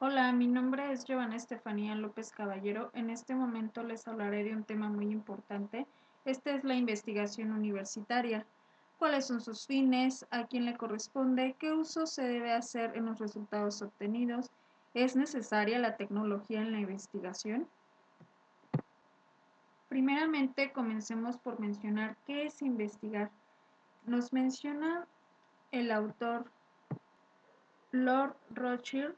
Hola, mi nombre es Giovanna Estefanía López Caballero. En este momento les hablaré de un tema muy importante. Esta es la investigación universitaria. ¿Cuáles son sus fines? ¿A quién le corresponde? ¿Qué uso se debe hacer en los resultados obtenidos? ¿Es necesaria la tecnología en la investigación? Primeramente, comencemos por mencionar qué es investigar. Nos menciona el autor Lord Rothschild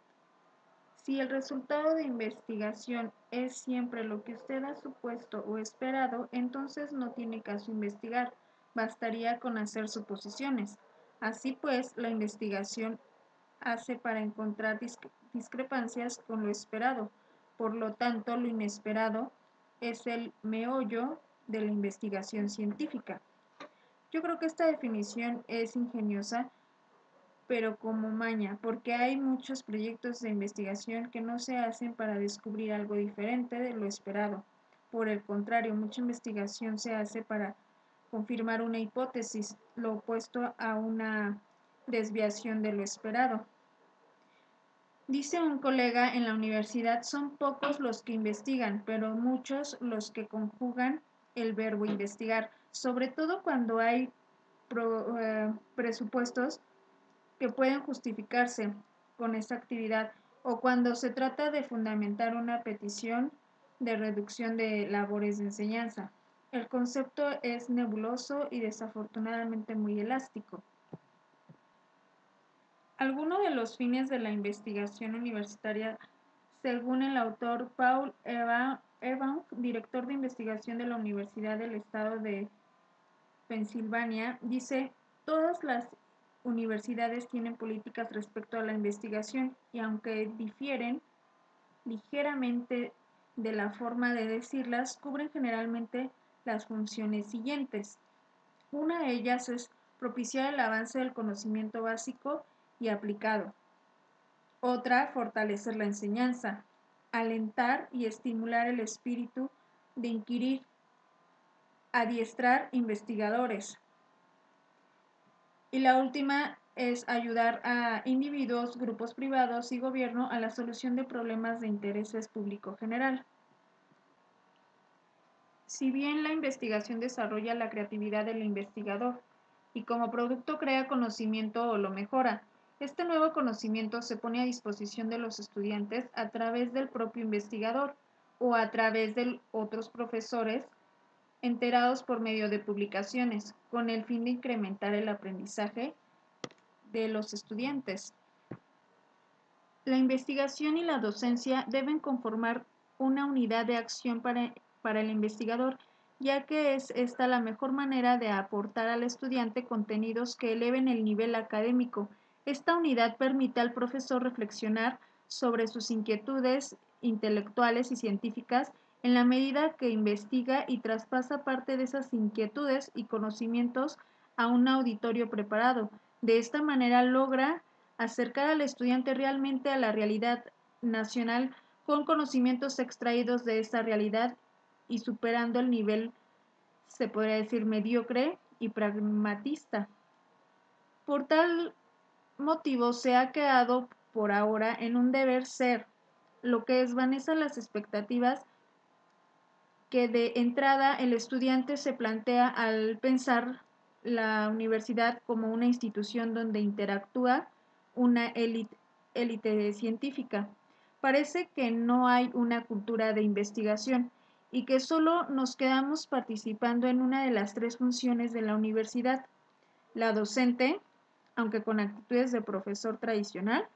si el resultado de investigación es siempre lo que usted ha supuesto o esperado, entonces no tiene caso investigar, bastaría con hacer suposiciones. Así pues, la investigación hace para encontrar discrepancias con lo esperado. Por lo tanto, lo inesperado es el meollo de la investigación científica. Yo creo que esta definición es ingeniosa pero como maña, porque hay muchos proyectos de investigación que no se hacen para descubrir algo diferente de lo esperado. Por el contrario, mucha investigación se hace para confirmar una hipótesis, lo opuesto a una desviación de lo esperado. Dice un colega en la universidad, son pocos los que investigan, pero muchos los que conjugan el verbo investigar, sobre todo cuando hay eh, presupuestos que pueden justificarse con esta actividad o cuando se trata de fundamentar una petición de reducción de labores de enseñanza. El concepto es nebuloso y desafortunadamente muy elástico. Algunos de los fines de la investigación universitaria, según el autor Paul Evan, director de investigación de la Universidad del Estado de Pensilvania, dice, todas las universidades tienen políticas respecto a la investigación y aunque difieren ligeramente de la forma de decirlas, cubren generalmente las funciones siguientes. Una de ellas es propiciar el avance del conocimiento básico y aplicado. Otra, fortalecer la enseñanza, alentar y estimular el espíritu de inquirir, adiestrar investigadores, y la última es ayudar a individuos, grupos privados y gobierno a la solución de problemas de intereses público general. Si bien la investigación desarrolla la creatividad del investigador y como producto crea conocimiento o lo mejora, este nuevo conocimiento se pone a disposición de los estudiantes a través del propio investigador o a través de otros profesores enterados por medio de publicaciones, con el fin de incrementar el aprendizaje de los estudiantes. La investigación y la docencia deben conformar una unidad de acción para, para el investigador, ya que es esta la mejor manera de aportar al estudiante contenidos que eleven el nivel académico. Esta unidad permite al profesor reflexionar sobre sus inquietudes intelectuales y científicas en la medida que investiga y traspasa parte de esas inquietudes y conocimientos a un auditorio preparado. De esta manera logra acercar al estudiante realmente a la realidad nacional con conocimientos extraídos de esa realidad y superando el nivel, se podría decir, mediocre y pragmatista. Por tal motivo se ha quedado por ahora en un deber ser, lo que desvanece las expectativas que de entrada el estudiante se plantea al pensar la universidad como una institución donde interactúa una élite científica. Parece que no hay una cultura de investigación y que solo nos quedamos participando en una de las tres funciones de la universidad, la docente, aunque con actitudes de profesor tradicional,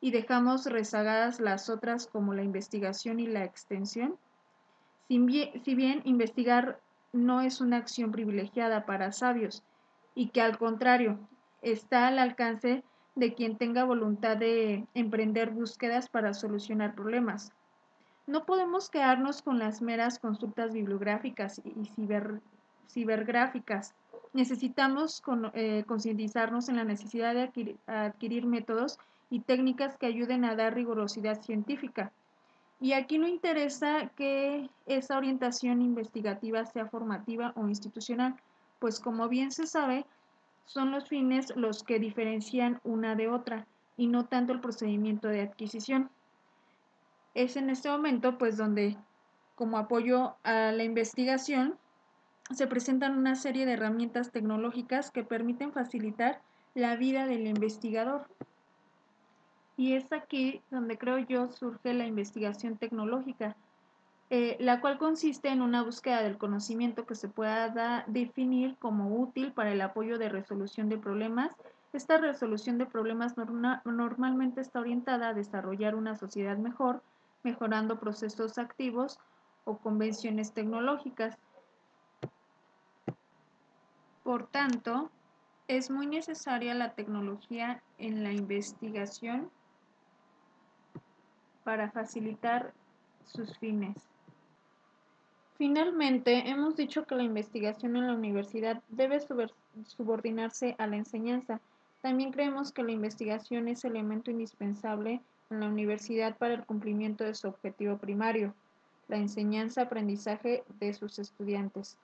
y dejamos rezagadas las otras como la investigación y la extensión, si bien, investigar no es una acción privilegiada para sabios y que al contrario está al alcance de quien tenga voluntad de emprender búsquedas para solucionar problemas. No podemos quedarnos con las meras consultas bibliográficas y cibergráficas. Necesitamos eh, concientizarnos en la necesidad de adquirir métodos y técnicas que ayuden a dar rigurosidad científica y aquí no interesa que esa orientación investigativa sea formativa o institucional, pues como bien se sabe, son los fines los que diferencian una de otra y no tanto el procedimiento de adquisición. Es en este momento pues donde como apoyo a la investigación se presentan una serie de herramientas tecnológicas que permiten facilitar la vida del investigador. Y es aquí donde creo yo surge la investigación tecnológica, eh, la cual consiste en una búsqueda del conocimiento que se pueda definir como útil para el apoyo de resolución de problemas. Esta resolución de problemas normalmente está orientada a desarrollar una sociedad mejor, mejorando procesos activos o convenciones tecnológicas. Por tanto, es muy necesaria la tecnología en la investigación para facilitar sus fines. Finalmente, hemos dicho que la investigación en la universidad debe subordinarse a la enseñanza. También creemos que la investigación es elemento indispensable en la universidad para el cumplimiento de su objetivo primario, la enseñanza-aprendizaje de sus estudiantes.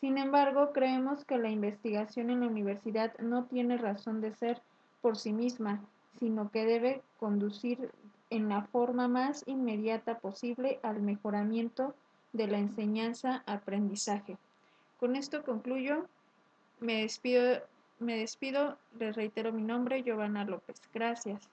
Sin embargo, creemos que la investigación en la universidad no tiene razón de ser por sí misma, sino que debe conducir en la forma más inmediata posible al mejoramiento de la enseñanza-aprendizaje. Con esto concluyo. Me despido, me despido, les reitero mi nombre, Giovanna López. Gracias.